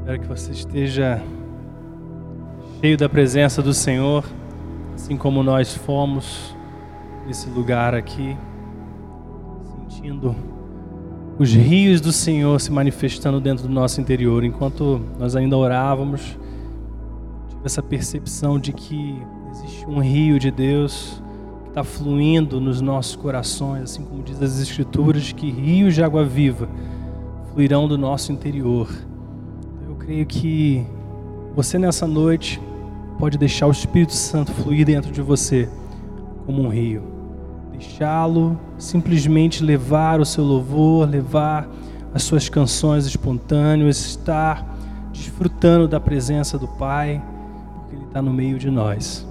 Espero que você esteja cheio da presença do Senhor, assim como nós fomos nesse lugar aqui, sentindo os rios do Senhor se manifestando dentro do nosso interior. Enquanto nós ainda orávamos, tive essa percepção de que existe um rio de Deus que está fluindo nos nossos corações, assim como diz as Escrituras, que rios de água viva fluirão do nosso interior. Creio que você nessa noite pode deixar o Espírito Santo fluir dentro de você como um rio. Deixá-lo simplesmente levar o seu louvor, levar as suas canções espontâneas, estar desfrutando da presença do Pai, porque Ele está no meio de nós.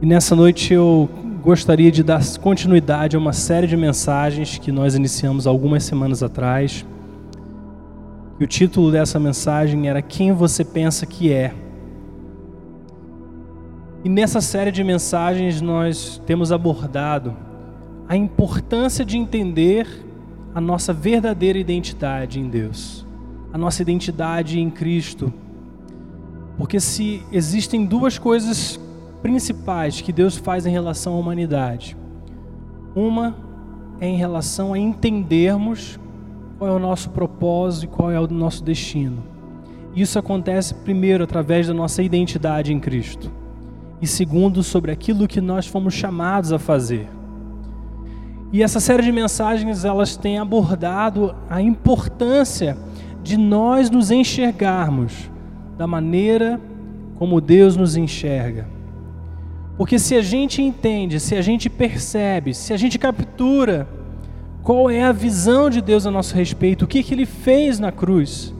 E nessa noite eu gostaria de dar continuidade a uma série de mensagens que nós iniciamos algumas semanas atrás. E o título dessa mensagem era Quem você pensa que é? E nessa série de mensagens nós temos abordado a importância de entender a nossa verdadeira identidade em Deus, a nossa identidade em Cristo. Porque se existem duas coisas principais que Deus faz em relação à humanidade. Uma é em relação a entendermos qual é o nosso propósito e qual é o nosso destino. Isso acontece primeiro através da nossa identidade em Cristo. E segundo, sobre aquilo que nós fomos chamados a fazer. E essa série de mensagens, elas têm abordado a importância de nós nos enxergarmos da maneira como Deus nos enxerga. Porque se a gente entende, se a gente percebe, se a gente captura qual é a visão de Deus a nosso respeito, o que, que Ele fez na cruz,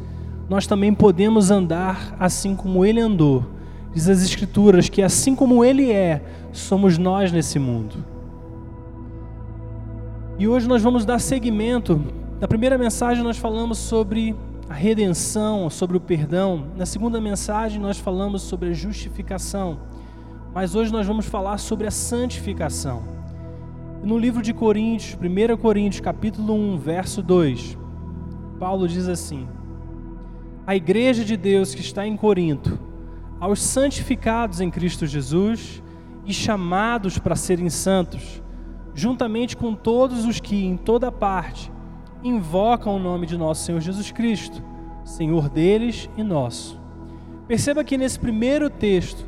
nós também podemos andar assim como Ele andou. Diz as Escrituras que assim como Ele é, somos nós nesse mundo. E hoje nós vamos dar seguimento. Na primeira mensagem nós falamos sobre a redenção, sobre o perdão. Na segunda mensagem nós falamos sobre a justificação. Mas hoje nós vamos falar sobre a santificação. No livro de Coríntios, 1 Coríntios, capítulo 1, verso 2, Paulo diz assim: A igreja de Deus que está em Corinto, aos santificados em Cristo Jesus e chamados para serem santos, juntamente com todos os que em toda parte invocam o nome de nosso Senhor Jesus Cristo, Senhor deles e nosso. Perceba que nesse primeiro texto,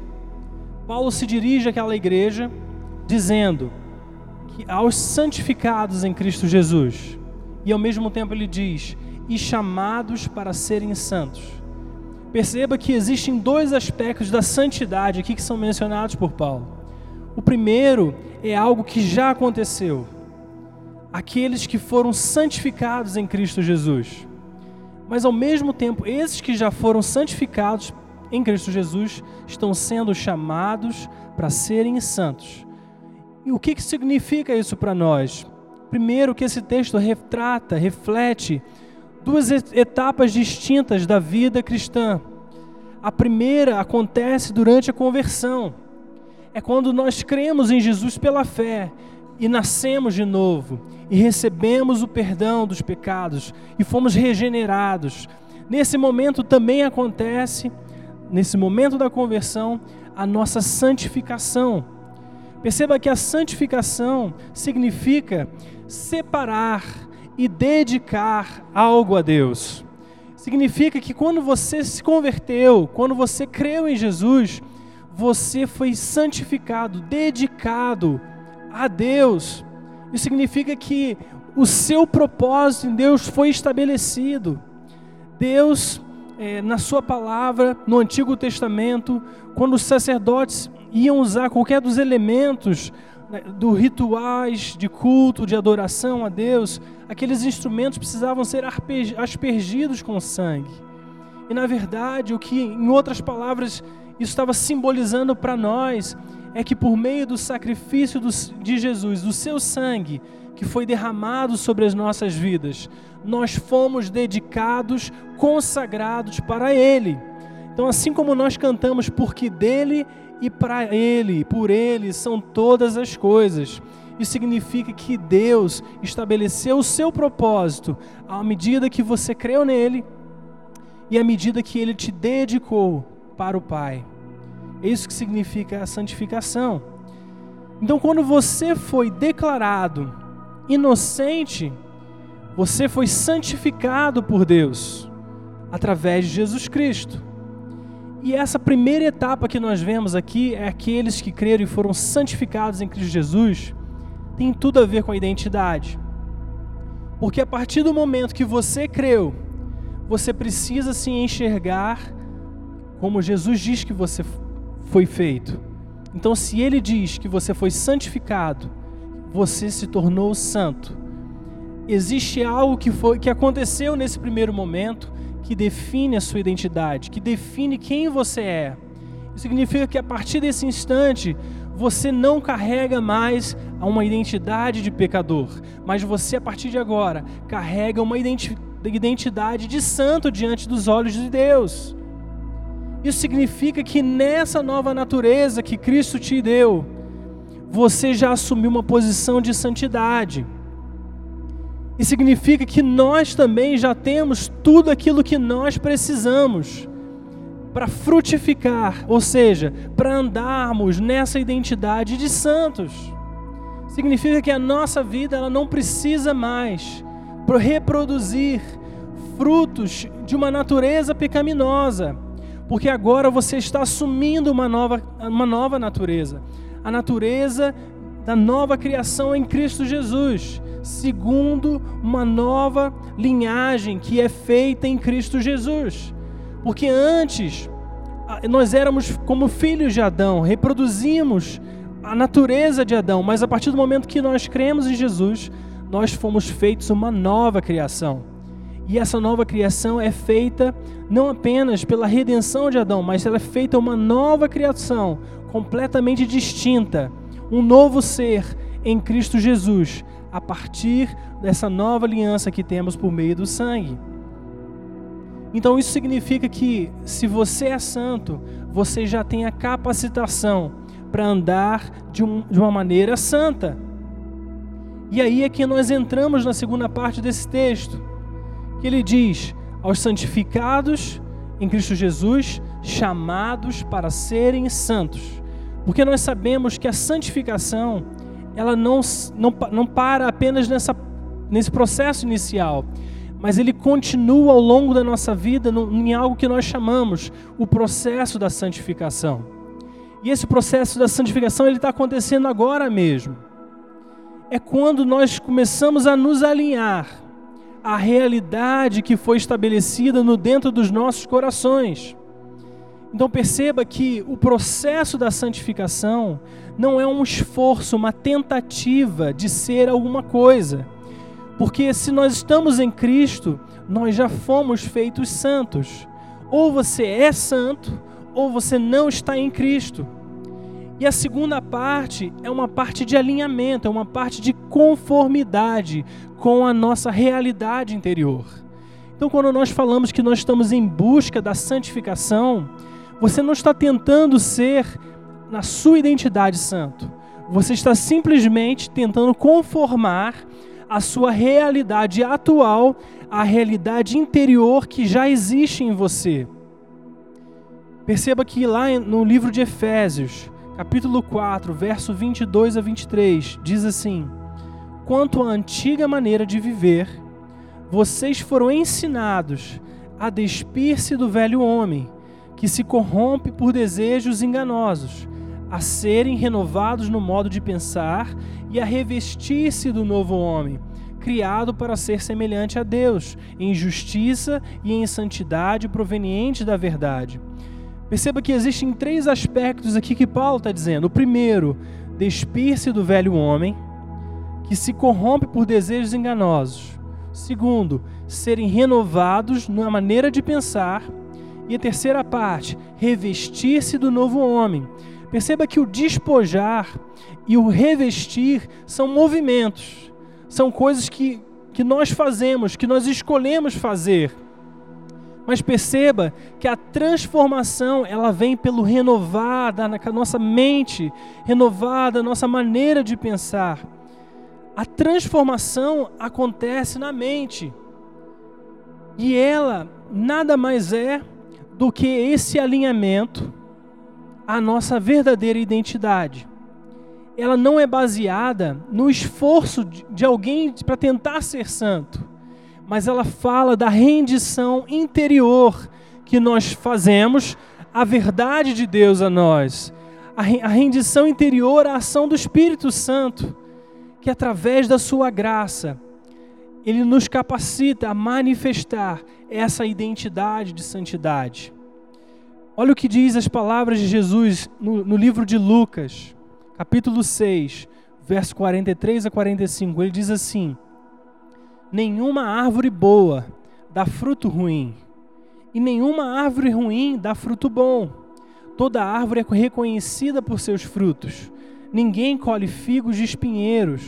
Paulo se dirige àquela igreja dizendo aos santificados em Cristo Jesus, e ao mesmo tempo ele diz, e chamados para serem santos. Perceba que existem dois aspectos da santidade aqui que são mencionados por Paulo. O primeiro é algo que já aconteceu. Aqueles que foram santificados em Cristo Jesus. Mas ao mesmo tempo, esses que já foram santificados em Cristo Jesus estão sendo chamados para serem santos. E o que, que significa isso para nós? Primeiro, que esse texto retrata, reflete duas etapas distintas da vida cristã. A primeira acontece durante a conversão. É quando nós cremos em Jesus pela fé e nascemos de novo e recebemos o perdão dos pecados e fomos regenerados. Nesse momento também acontece nesse momento da conversão, a nossa santificação. Perceba que a santificação significa separar e dedicar algo a Deus. Significa que quando você se converteu, quando você creu em Jesus, você foi santificado, dedicado a Deus. Isso significa que o seu propósito em Deus foi estabelecido. Deus é, na sua palavra, no Antigo Testamento, quando os sacerdotes iam usar qualquer dos elementos né, do rituais de culto, de adoração a Deus, aqueles instrumentos precisavam ser aspergidos com sangue. E na verdade, o que, em outras palavras, isso estava simbolizando para nós é que por meio do sacrifício de Jesus, do seu sangue, que foi derramado sobre as nossas vidas, nós fomos dedicados, consagrados para Ele. Então, assim como nós cantamos, porque dele e para Ele, por Ele são todas as coisas. Isso significa que Deus estabeleceu o seu propósito à medida que você creu nele e à medida que ele te dedicou para o Pai. É isso que significa a santificação. Então, quando você foi declarado inocente, você foi santificado por Deus através de Jesus Cristo. E essa primeira etapa que nós vemos aqui é aqueles que creram e foram santificados em Cristo Jesus, tem tudo a ver com a identidade. Porque a partir do momento que você creu, você precisa se enxergar como Jesus diz que você foi feito. Então, se ele diz que você foi santificado, você se tornou santo. Existe algo que, foi, que aconteceu nesse primeiro momento que define a sua identidade, que define quem você é. Isso significa que a partir desse instante, você não carrega mais uma identidade de pecador, mas você, a partir de agora, carrega uma identidade de santo diante dos olhos de Deus. Isso significa que nessa nova natureza que Cristo te deu, você já assumiu uma posição de santidade. E significa que nós também já temos tudo aquilo que nós precisamos para frutificar, ou seja, para andarmos nessa identidade de santos. Significa que a nossa vida ela não precisa mais reproduzir frutos de uma natureza pecaminosa, porque agora você está assumindo uma nova, uma nova natureza, a natureza da nova criação em Cristo Jesus, segundo uma nova linhagem que é feita em Cristo Jesus. Porque antes nós éramos como filhos de Adão, reproduzimos a natureza de Adão, mas a partir do momento que nós cremos em Jesus, nós fomos feitos uma nova criação. E essa nova criação é feita não apenas pela redenção de Adão, mas ela é feita uma nova criação, completamente distinta, um novo ser em Cristo Jesus, a partir dessa nova aliança que temos por meio do sangue. Então isso significa que se você é santo, você já tem a capacitação para andar de, um, de uma maneira santa. E aí é que nós entramos na segunda parte desse texto, que ele diz: aos santificados em Cristo Jesus, chamados para serem santos. Porque nós sabemos que a santificação, ela não, não, não para apenas nessa, nesse processo inicial, mas ele continua ao longo da nossa vida em algo que nós chamamos o processo da santificação. E esse processo da santificação ele está acontecendo agora mesmo. É quando nós começamos a nos alinhar à realidade que foi estabelecida no dentro dos nossos corações. Então perceba que o processo da santificação não é um esforço, uma tentativa de ser alguma coisa porque se nós estamos em Cristo, nós já fomos feitos santos. Ou você é santo, ou você não está em Cristo. E a segunda parte é uma parte de alinhamento, é uma parte de conformidade com a nossa realidade interior. Então, quando nós falamos que nós estamos em busca da santificação, você não está tentando ser na sua identidade santo. Você está simplesmente tentando conformar a sua realidade atual à realidade interior que já existe em você. Perceba que lá no livro de Efésios, capítulo 4, verso 22 a 23, diz assim: Quanto à antiga maneira de viver, vocês foram ensinados a despir-se do velho homem, que se corrompe por desejos enganosos, a serem renovados no modo de pensar e a revestir-se do novo homem, criado para ser semelhante a Deus, em justiça e em santidade proveniente da verdade. Perceba que existem três aspectos aqui que Paulo está dizendo. O primeiro, despir-se do velho homem, que se corrompe por desejos enganosos. Segundo, serem renovados na maneira de pensar. E a terceira parte, revestir-se do novo homem. Perceba que o despojar e o revestir são movimentos, são coisas que, que nós fazemos, que nós escolhemos fazer. Mas perceba que a transformação ela vem pelo renovar da nossa mente, renovar da nossa maneira de pensar. A transformação acontece na mente. E ela nada mais é do que esse alinhamento à nossa verdadeira identidade. Ela não é baseada no esforço de alguém para tentar ser santo, mas ela fala da rendição interior que nós fazemos à verdade de Deus a nós, a rendição interior à ação do Espírito Santo, que através da sua graça, ele nos capacita a manifestar essa identidade de santidade. Olha o que diz as palavras de Jesus no, no livro de Lucas, capítulo 6, verso 43 a 45. Ele diz assim: Nenhuma árvore boa dá fruto ruim, e nenhuma árvore ruim dá fruto bom. Toda árvore é reconhecida por seus frutos. Ninguém colhe figos de espinheiros,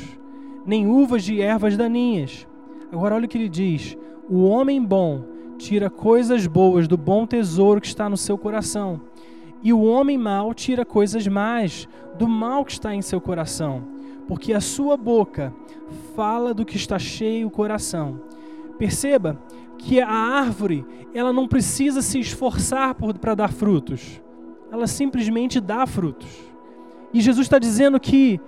nem uvas de ervas daninhas. Agora olha o que ele diz: O homem bom tira coisas boas do bom tesouro que está no seu coração. E o homem mau tira coisas más do mal que está em seu coração, porque a sua boca fala do que está cheio o coração. Perceba que a árvore, ela não precisa se esforçar para dar frutos. Ela simplesmente dá frutos. E Jesus está dizendo que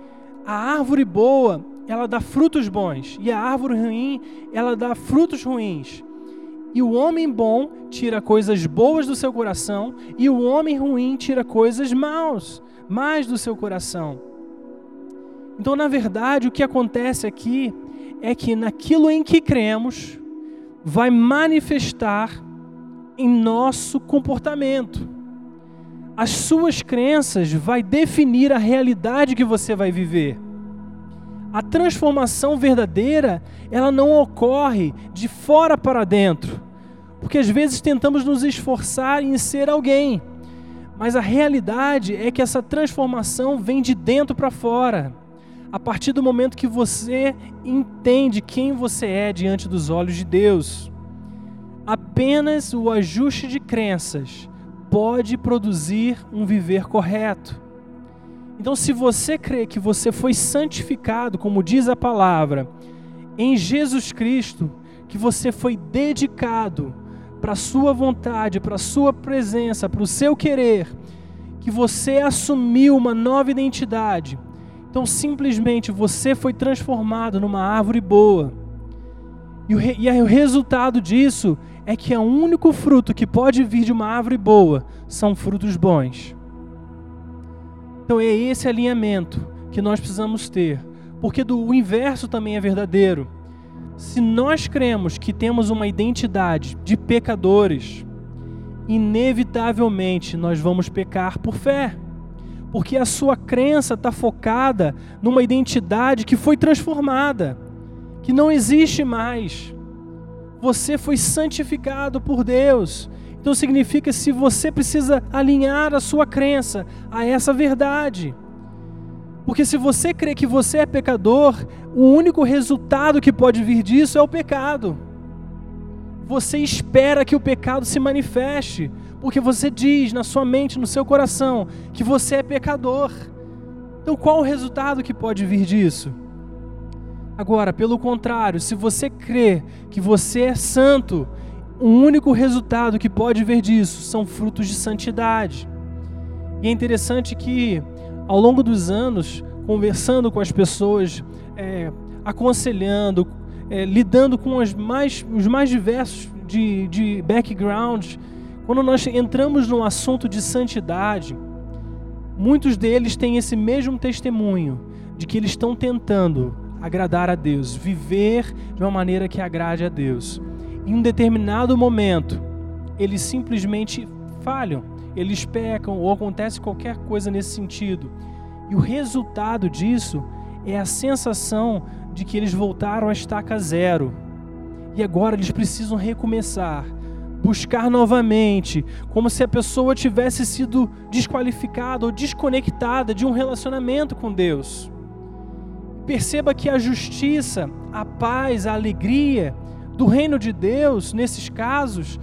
a árvore boa, ela dá frutos bons, e a árvore ruim, ela dá frutos ruins. E o homem bom tira coisas boas do seu coração, e o homem ruim tira coisas maus, mais do seu coração. Então, na verdade, o que acontece aqui é que naquilo em que cremos vai manifestar em nosso comportamento. As suas crenças vai definir a realidade que você vai viver. A transformação verdadeira, ela não ocorre de fora para dentro. Porque às vezes tentamos nos esforçar em ser alguém. Mas a realidade é que essa transformação vem de dentro para fora. A partir do momento que você entende quem você é diante dos olhos de Deus. Apenas o ajuste de crenças pode produzir um viver correto. Então, se você crê que você foi santificado, como diz a palavra, em Jesus Cristo, que você foi dedicado para a sua vontade, para a sua presença, para o seu querer, que você assumiu uma nova identidade. Então, simplesmente você foi transformado numa árvore boa. E o, e o resultado disso é que o único fruto que pode vir de uma árvore boa são frutos bons. Então é esse alinhamento que nós precisamos ter, porque do, o inverso também é verdadeiro. Se nós cremos que temos uma identidade de pecadores, inevitavelmente nós vamos pecar por fé, porque a sua crença está focada numa identidade que foi transformada, que não existe mais. Você foi santificado por Deus então significa se você precisa alinhar a sua crença a essa verdade. Porque se você crê que você é pecador, o único resultado que pode vir disso é o pecado. Você espera que o pecado se manifeste, porque você diz na sua mente, no seu coração, que você é pecador. Então qual o resultado que pode vir disso? Agora, pelo contrário, se você crê que você é santo, o único resultado que pode ver disso são frutos de santidade. E é interessante que, ao longo dos anos, conversando com as pessoas, é, aconselhando, é, lidando com mais, os mais diversos de, de backgrounds, quando nós entramos no assunto de santidade, muitos deles têm esse mesmo testemunho de que eles estão tentando agradar a Deus, viver de uma maneira que agrade a Deus em um determinado momento, eles simplesmente falham, eles pecam ou acontece qualquer coisa nesse sentido. E o resultado disso é a sensação de que eles voltaram à estaca zero. E agora eles precisam recomeçar, buscar novamente, como se a pessoa tivesse sido desqualificada ou desconectada de um relacionamento com Deus. Perceba que a justiça, a paz, a alegria, do reino de Deus, nesses casos,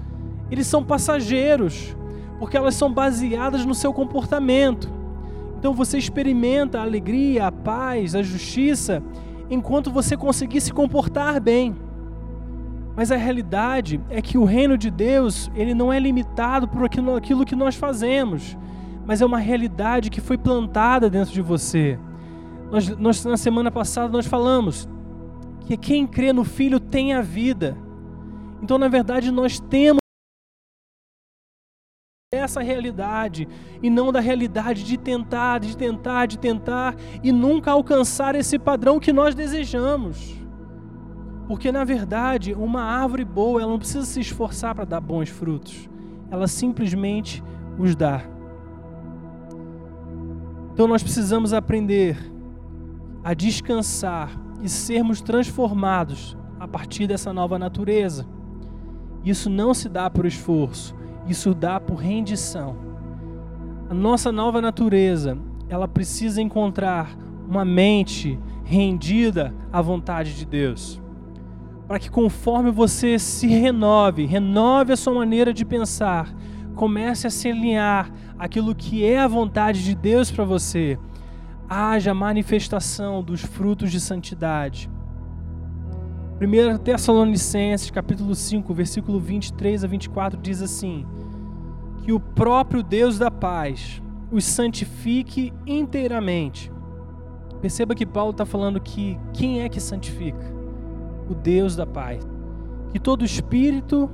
eles são passageiros, porque elas são baseadas no seu comportamento. Então você experimenta a alegria, a paz, a justiça, enquanto você conseguir se comportar bem. Mas a realidade é que o reino de Deus, ele não é limitado por aquilo, que nós fazemos, mas é uma realidade que foi plantada dentro de você. Nós, nós, na semana passada nós falamos que quem crê no Filho tem a vida. Então, na verdade, nós temos essa realidade e não da realidade de tentar, de tentar, de tentar e nunca alcançar esse padrão que nós desejamos. Porque na verdade, uma árvore boa, ela não precisa se esforçar para dar bons frutos. Ela simplesmente os dá. Então nós precisamos aprender a descansar e sermos transformados a partir dessa nova natureza. Isso não se dá por esforço, isso dá por rendição. A nossa nova natureza, ela precisa encontrar uma mente rendida à vontade de Deus para que conforme você se renove, renove a sua maneira de pensar, comece a se alinhar aquilo que é a vontade de Deus para você, haja manifestação dos frutos de santidade. 1 Tessalonicenses, capítulo 5, versículo 23 a 24 diz assim: Que o próprio Deus da paz os santifique inteiramente. Perceba que Paulo está falando que quem é que santifica? o Deus da paz. Que todo espírito,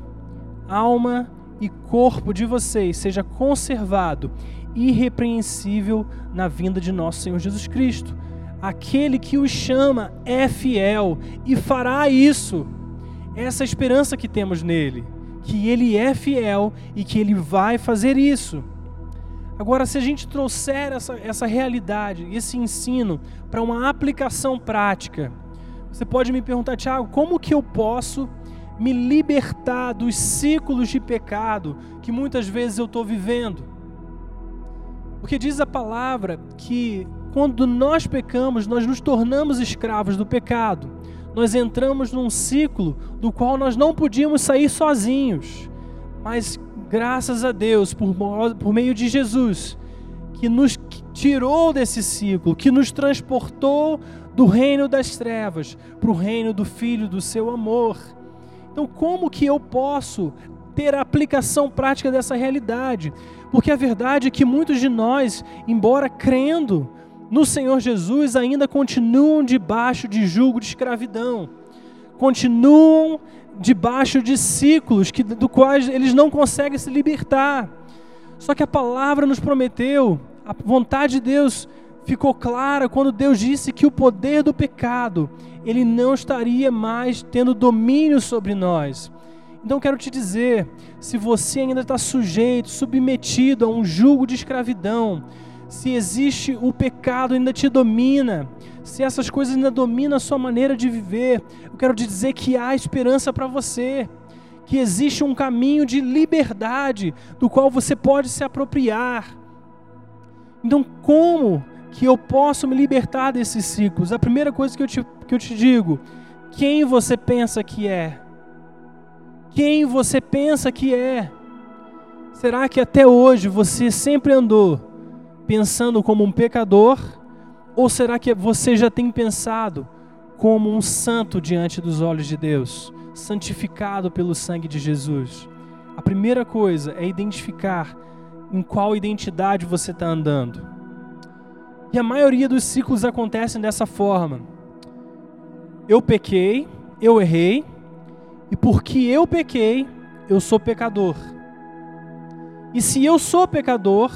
alma e corpo de vocês seja conservado irrepreensível na vinda de nosso Senhor Jesus Cristo. Aquele que os chama é fiel e fará isso. Essa é esperança que temos nele, que ele é fiel e que ele vai fazer isso. Agora, se a gente trouxer essa, essa realidade, esse ensino para uma aplicação prática, você pode me perguntar, Tiago, como que eu posso me libertar dos ciclos de pecado que muitas vezes eu estou vivendo? Porque diz a palavra que quando nós pecamos, nós nos tornamos escravos do pecado. Nós entramos num ciclo do qual nós não podíamos sair sozinhos. Mas graças a Deus, por, por meio de Jesus, que nos tirou desse ciclo, que nos transportou do reino das trevas para o reino do Filho do seu amor. Então, como que eu posso ter a aplicação prática dessa realidade? Porque a verdade é que muitos de nós, embora crendo no Senhor Jesus, ainda continuam debaixo de julgo de escravidão, continuam debaixo de ciclos que, do quais eles não conseguem se libertar. Só que a palavra nos prometeu, a vontade de Deus ficou clara quando Deus disse que o poder do pecado, ele não estaria mais tendo domínio sobre nós. Então quero te dizer, se você ainda está sujeito, submetido a um jugo de escravidão, se existe o pecado ainda te domina, se essas coisas ainda dominam a sua maneira de viver, eu quero te dizer que há esperança para você, que existe um caminho de liberdade do qual você pode se apropriar. Então, como que eu posso me libertar desses ciclos. A primeira coisa que eu te, que eu te digo: quem você pensa que é? Quem você pensa que é? Será que até hoje você sempre andou pensando como um pecador? Ou será que você já tem pensado como um santo diante dos olhos de Deus, santificado pelo sangue de Jesus? A primeira coisa é identificar em qual identidade você está andando. E a maioria dos ciclos acontecem dessa forma. Eu pequei, eu errei, e porque eu pequei, eu sou pecador. E se eu sou pecador,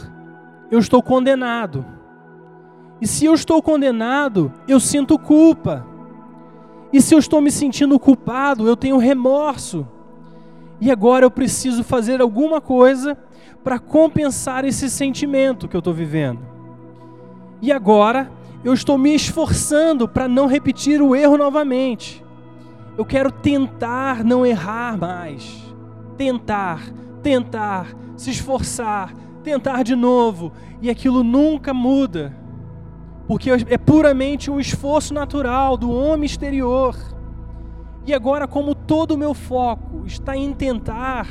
eu estou condenado. E se eu estou condenado, eu sinto culpa. E se eu estou me sentindo culpado, eu tenho remorso. E agora eu preciso fazer alguma coisa para compensar esse sentimento que eu estou vivendo. E agora eu estou me esforçando para não repetir o erro novamente. Eu quero tentar não errar mais. Tentar, tentar, se esforçar, tentar de novo. E aquilo nunca muda. Porque é puramente um esforço natural do homem exterior. E agora, como todo o meu foco está em tentar,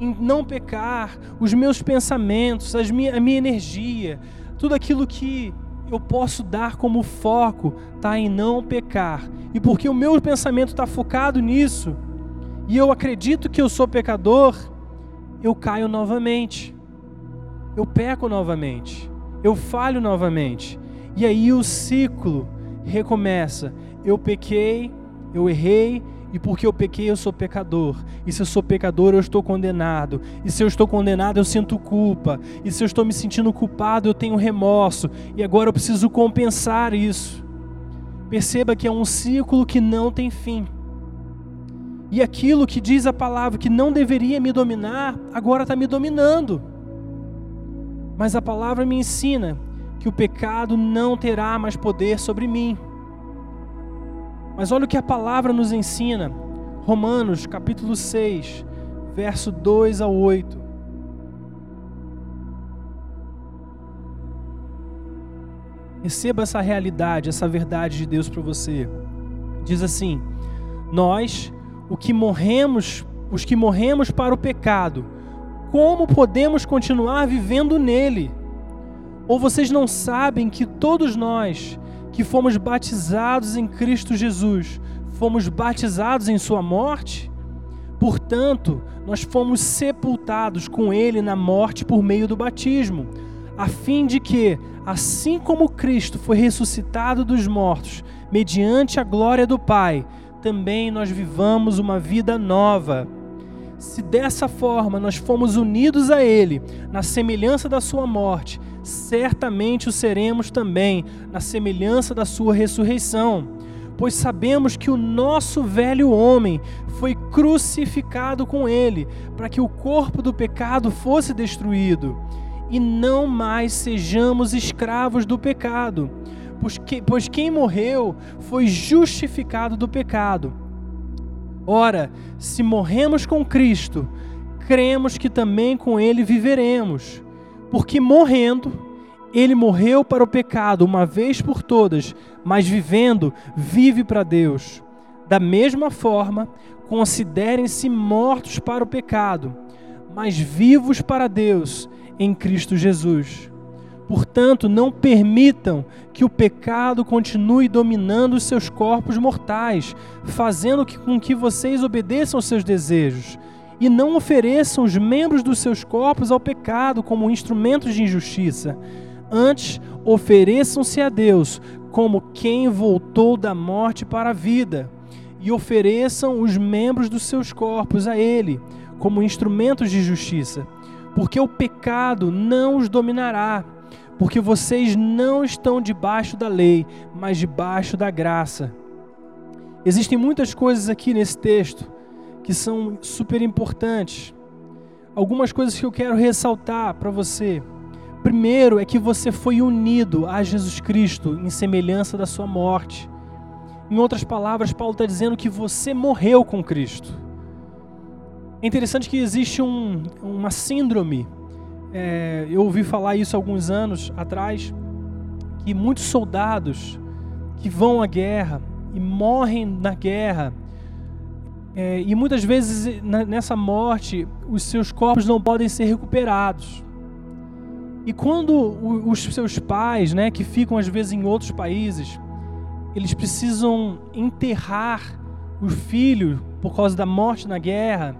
em não pecar, os meus pensamentos, minha, a minha energia, tudo aquilo que eu posso dar como foco está em não pecar. E porque o meu pensamento está focado nisso, e eu acredito que eu sou pecador, eu caio novamente. Eu peco novamente. Eu falho novamente. E aí o ciclo recomeça. Eu pequei, eu errei, e porque eu pequei, eu sou pecador. E se eu sou pecador, eu estou condenado. E se eu estou condenado, eu sinto culpa. E se eu estou me sentindo culpado, eu tenho remorso. E agora eu preciso compensar isso. Perceba que é um ciclo que não tem fim. E aquilo que diz a palavra que não deveria me dominar, agora está me dominando. Mas a palavra me ensina que o pecado não terá mais poder sobre mim. Mas olha o que a palavra nos ensina. Romanos, capítulo 6, verso 2 a 8. Receba essa realidade, essa verdade de Deus para você. Diz assim: Nós, o que morremos, os que morremos para o pecado, como podemos continuar vivendo nele? Ou vocês não sabem que todos nós que fomos batizados em Cristo Jesus, fomos batizados em Sua morte? Portanto, nós fomos sepultados com Ele na morte por meio do batismo, a fim de que, assim como Cristo foi ressuscitado dos mortos, mediante a glória do Pai, também nós vivamos uma vida nova. Se dessa forma nós fomos unidos a Ele, na semelhança da Sua morte, certamente o seremos também, na semelhança da Sua ressurreição. Pois sabemos que o nosso velho homem foi crucificado com Ele, para que o corpo do pecado fosse destruído, e não mais sejamos escravos do pecado. Pois, que, pois quem morreu foi justificado do pecado. Ora, se morremos com Cristo, cremos que também com Ele viveremos. Porque morrendo, Ele morreu para o pecado uma vez por todas, mas vivendo, vive para Deus. Da mesma forma, considerem-se mortos para o pecado, mas vivos para Deus em Cristo Jesus. Portanto, não permitam que o pecado continue dominando os seus corpos mortais, fazendo com que vocês obedeçam aos seus desejos. E não ofereçam os membros dos seus corpos ao pecado como instrumentos de injustiça. Antes, ofereçam-se a Deus como quem voltou da morte para a vida, e ofereçam os membros dos seus corpos a Ele como instrumentos de justiça, porque o pecado não os dominará porque vocês não estão debaixo da lei, mas debaixo da graça. Existem muitas coisas aqui nesse texto que são super importantes. Algumas coisas que eu quero ressaltar para você. Primeiro é que você foi unido a Jesus Cristo em semelhança da sua morte. Em outras palavras, Paulo está dizendo que você morreu com Cristo. É interessante que existe um, uma síndrome é, eu ouvi falar isso alguns anos atrás, que muitos soldados que vão à guerra e morrem na guerra, é, e muitas vezes nessa morte os seus corpos não podem ser recuperados. E quando os seus pais, né, que ficam às vezes em outros países, eles precisam enterrar o filho por causa da morte na guerra,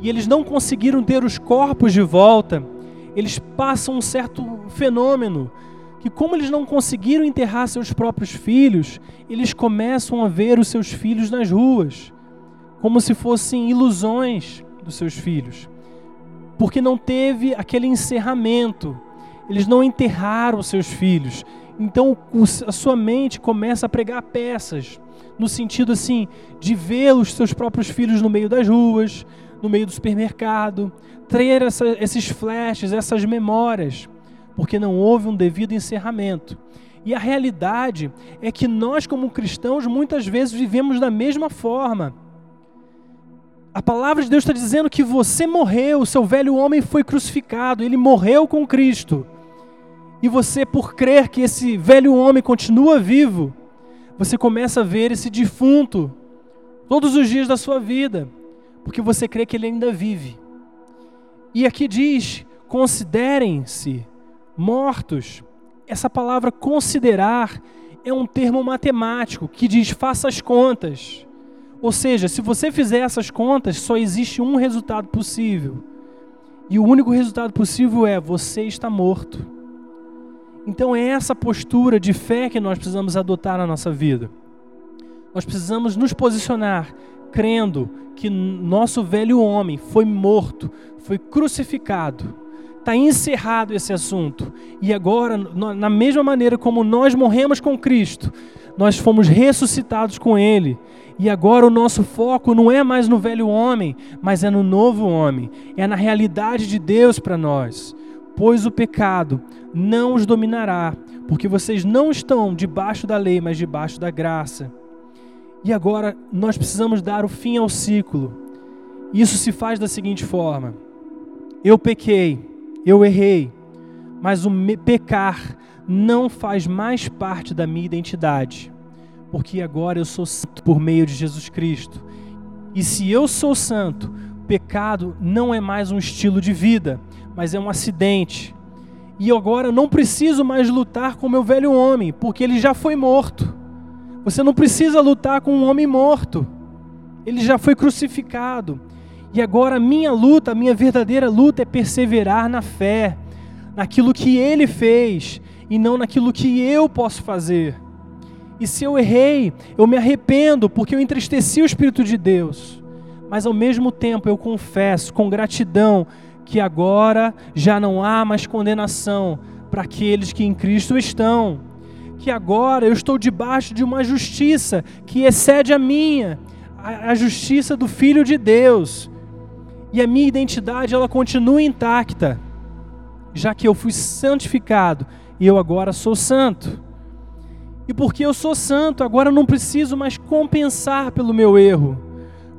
e eles não conseguiram ter os corpos de volta, eles passam um certo fenômeno que como eles não conseguiram enterrar seus próprios filhos, eles começam a ver os seus filhos nas ruas, como se fossem ilusões dos seus filhos. Porque não teve aquele encerramento. Eles não enterraram seus filhos. Então a sua mente começa a pregar peças, no sentido assim de ver os seus próprios filhos no meio das ruas, no meio do supermercado, ter essa, esses flashes, essas memórias, porque não houve um devido encerramento. E a realidade é que nós, como cristãos, muitas vezes vivemos da mesma forma. A palavra de Deus está dizendo que você morreu, seu velho homem foi crucificado, ele morreu com Cristo. E você, por crer que esse velho homem continua vivo, você começa a ver esse defunto todos os dias da sua vida, porque você crê que ele ainda vive. E aqui diz: considerem-se mortos. Essa palavra considerar é um termo matemático que diz faça as contas. Ou seja, se você fizer essas contas, só existe um resultado possível. E o único resultado possível é você está morto. Então é essa postura de fé que nós precisamos adotar na nossa vida. Nós precisamos nos posicionar crendo que nosso velho homem foi morto, foi crucificado. Está encerrado esse assunto. E agora, na mesma maneira como nós morremos com Cristo, nós fomos ressuscitados com Ele. E agora o nosso foco não é mais no velho homem, mas é no novo homem. É na realidade de Deus para nós. Pois o pecado não os dominará, porque vocês não estão debaixo da lei, mas debaixo da graça. E agora nós precisamos dar o fim ao ciclo. Isso se faz da seguinte forma: eu pequei, eu errei, mas o pecar não faz mais parte da minha identidade, porque agora eu sou santo por meio de Jesus Cristo. E se eu sou santo, pecado não é mais um estilo de vida, mas é um acidente. E agora não preciso mais lutar com o meu velho homem, porque ele já foi morto. Você não precisa lutar com um homem morto. Ele já foi crucificado. E agora a minha luta, a minha verdadeira luta é perseverar na fé, naquilo que ele fez e não naquilo que eu posso fazer. E se eu errei, eu me arrependo porque eu entristeci o Espírito de Deus. Mas ao mesmo tempo eu confesso com gratidão que agora já não há mais condenação para aqueles que em Cristo estão que agora eu estou debaixo de uma justiça que excede a minha, a, justiça do Filho de Deus. E a minha identidade ela continua intacta, já que eu fui santificado e eu agora sou santo. E porque eu sou santo, agora não preciso mais compensar pelo meu erro,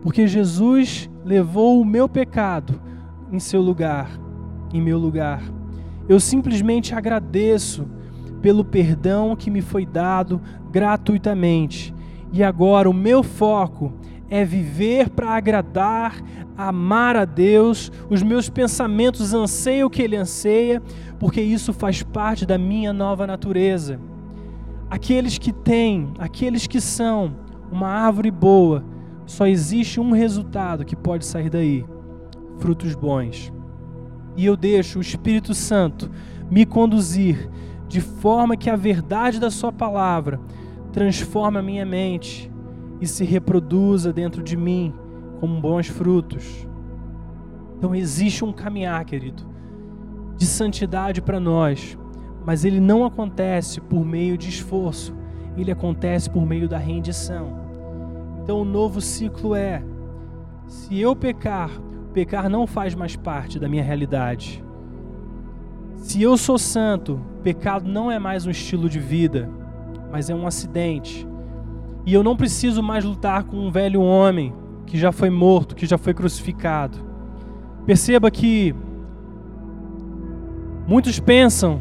porque Jesus levou o meu pecado em seu lugar, em meu lugar. Eu simplesmente agradeço pelo perdão que me foi dado gratuitamente. E agora o meu foco é viver para agradar, amar a Deus, os meus pensamentos anseiam o que Ele anseia, porque isso faz parte da minha nova natureza. Aqueles que têm, aqueles que são uma árvore boa, só existe um resultado que pode sair daí: frutos bons. E eu deixo o Espírito Santo me conduzir de forma que a verdade da Sua palavra transforme a minha mente e se reproduza dentro de mim como bons frutos. Então existe um caminhar, querido, de santidade para nós, mas ele não acontece por meio de esforço, ele acontece por meio da rendição. Então o novo ciclo é: se eu pecar, pecar não faz mais parte da minha realidade. Se eu sou santo, pecado não é mais um estilo de vida, mas é um acidente. E eu não preciso mais lutar com um velho homem que já foi morto, que já foi crucificado. Perceba que muitos pensam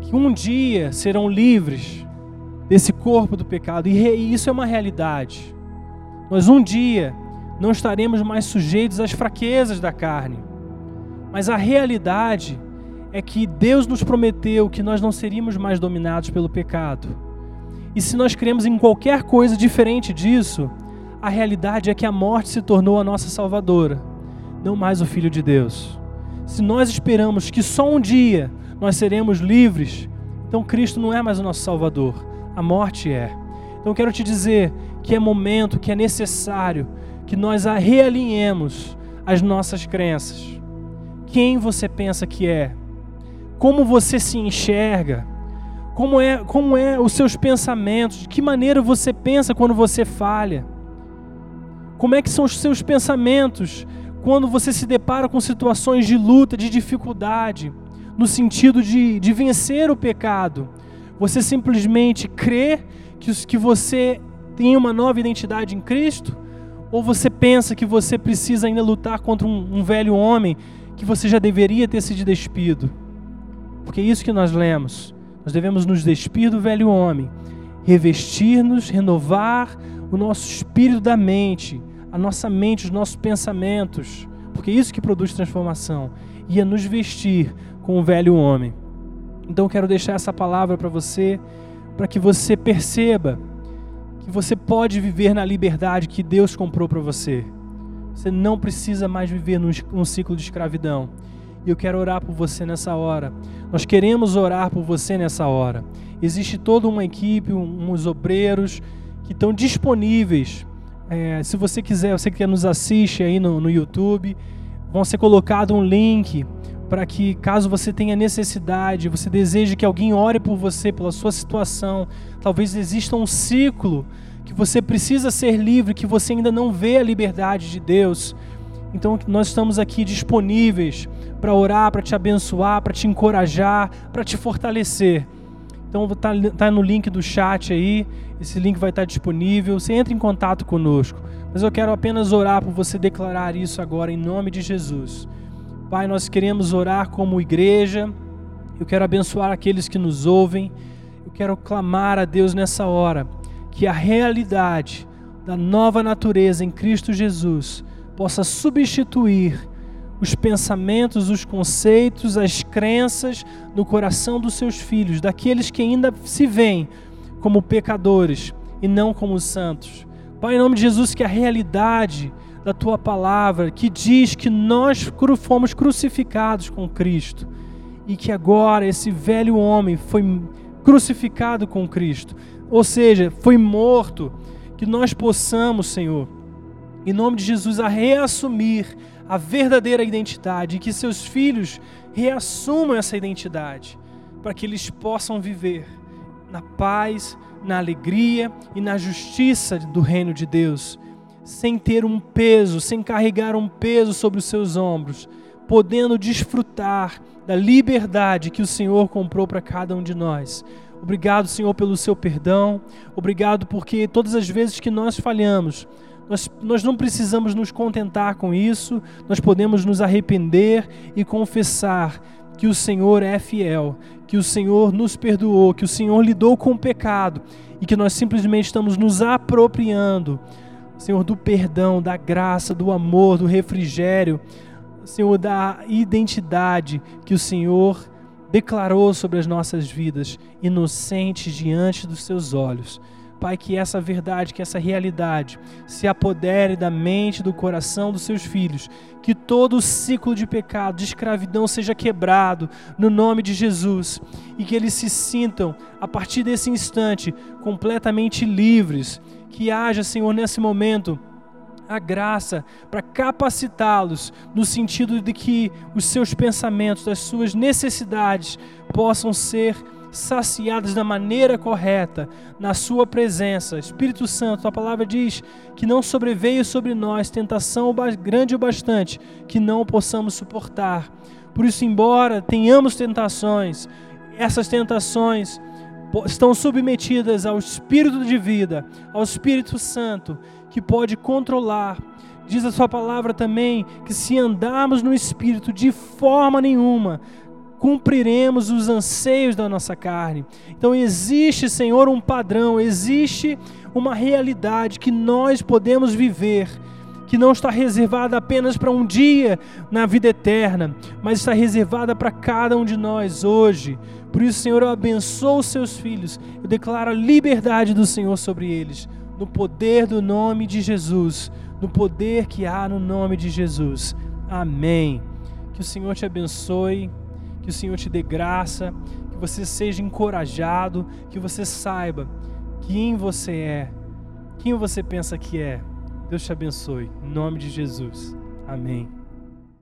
que um dia serão livres desse corpo do pecado, e isso é uma realidade. Nós um dia não estaremos mais sujeitos às fraquezas da carne. Mas a realidade é que Deus nos prometeu que nós não seríamos mais dominados pelo pecado. E se nós cremos em qualquer coisa diferente disso, a realidade é que a morte se tornou a nossa salvadora, não mais o Filho de Deus. Se nós esperamos que só um dia nós seremos livres, então Cristo não é mais o nosso Salvador, a morte é. Então quero te dizer que é momento, que é necessário que nós realinhemos as nossas crenças. Quem você pensa que é? como você se enxerga, como é, como é os seus pensamentos, de que maneira você pensa quando você falha. Como é que são os seus pensamentos quando você se depara com situações de luta, de dificuldade, no sentido de, de vencer o pecado? Você simplesmente crê que, que você tem uma nova identidade em Cristo? Ou você pensa que você precisa ainda lutar contra um, um velho homem que você já deveria ter se despido? Porque é isso que nós lemos. Nós devemos nos despir do velho homem, revestir-nos, renovar o nosso espírito da mente, a nossa mente, os nossos pensamentos, porque é isso que produz transformação, e a nos vestir com o velho homem. Então quero deixar essa palavra para você, para que você perceba que você pode viver na liberdade que Deus comprou para você. Você não precisa mais viver num, num ciclo de escravidão. E eu quero orar por você nessa hora. Nós queremos orar por você nessa hora. Existe toda uma equipe, uns obreiros que estão disponíveis. É, se você quiser, você que nos assiste aí no, no YouTube, vão ser colocado um link para que, caso você tenha necessidade, você deseje que alguém ore por você, pela sua situação, talvez exista um ciclo que você precisa ser livre, que você ainda não vê a liberdade de Deus. Então, nós estamos aqui disponíveis para orar, para te abençoar, para te encorajar, para te fortalecer. Então, tá, tá no link do chat aí, esse link vai estar disponível. Você entra em contato conosco. Mas eu quero apenas orar por você declarar isso agora em nome de Jesus. Pai, nós queremos orar como igreja. Eu quero abençoar aqueles que nos ouvem. Eu quero clamar a Deus nessa hora que a realidade da nova natureza em Cristo Jesus possa substituir os pensamentos, os conceitos, as crenças no coração dos seus filhos, daqueles que ainda se veem como pecadores e não como santos. Pai, em nome de Jesus, que a realidade da tua palavra, que diz que nós fomos crucificados com Cristo e que agora esse velho homem foi crucificado com Cristo, ou seja, foi morto, que nós possamos, Senhor, em nome de Jesus, a reassumir a verdadeira identidade e que seus filhos reassumam essa identidade, para que eles possam viver na paz, na alegria e na justiça do reino de Deus sem ter um peso, sem carregar um peso sobre os seus ombros, podendo desfrutar da liberdade que o Senhor comprou para cada um de nós. Obrigado, Senhor, pelo seu perdão. Obrigado porque todas as vezes que nós falhamos, nós, nós não precisamos nos contentar com isso, nós podemos nos arrepender e confessar que o Senhor é fiel, que o Senhor nos perdoou, que o Senhor lidou com o pecado e que nós simplesmente estamos nos apropriando Senhor, do perdão, da graça, do amor, do refrigério, Senhor, da identidade que o Senhor declarou sobre as nossas vidas, inocentes diante dos seus olhos. Pai, que essa verdade, que essa realidade se apodere da mente, do coração dos seus filhos, que todo o ciclo de pecado, de escravidão seja quebrado no nome de Jesus. E que eles se sintam, a partir desse instante, completamente livres. Que haja, Senhor, nesse momento a graça para capacitá-los no sentido de que os seus pensamentos, as suas necessidades possam ser saciadas da maneira correta, na Sua presença. Espírito Santo, a palavra diz que não sobreveio sobre nós tentação grande o bastante que não possamos suportar. Por isso, embora tenhamos tentações, essas tentações estão submetidas ao Espírito de vida, ao Espírito Santo, que pode controlar. Diz a Sua palavra também que se andarmos no Espírito, de forma nenhuma cumpriremos os anseios da nossa carne. Então existe, Senhor, um padrão, existe uma realidade que nós podemos viver que não está reservada apenas para um dia na vida eterna, mas está reservada para cada um de nós hoje. Por isso, Senhor, eu abençoo os seus filhos, eu declaro a liberdade do Senhor sobre eles, no poder do nome de Jesus, no poder que há no nome de Jesus. Amém. Que o Senhor te abençoe, que o Senhor te dê graça, que você seja encorajado, que você saiba quem você é, quem você pensa que é. Deus te abençoe. Em nome de Jesus. Amém.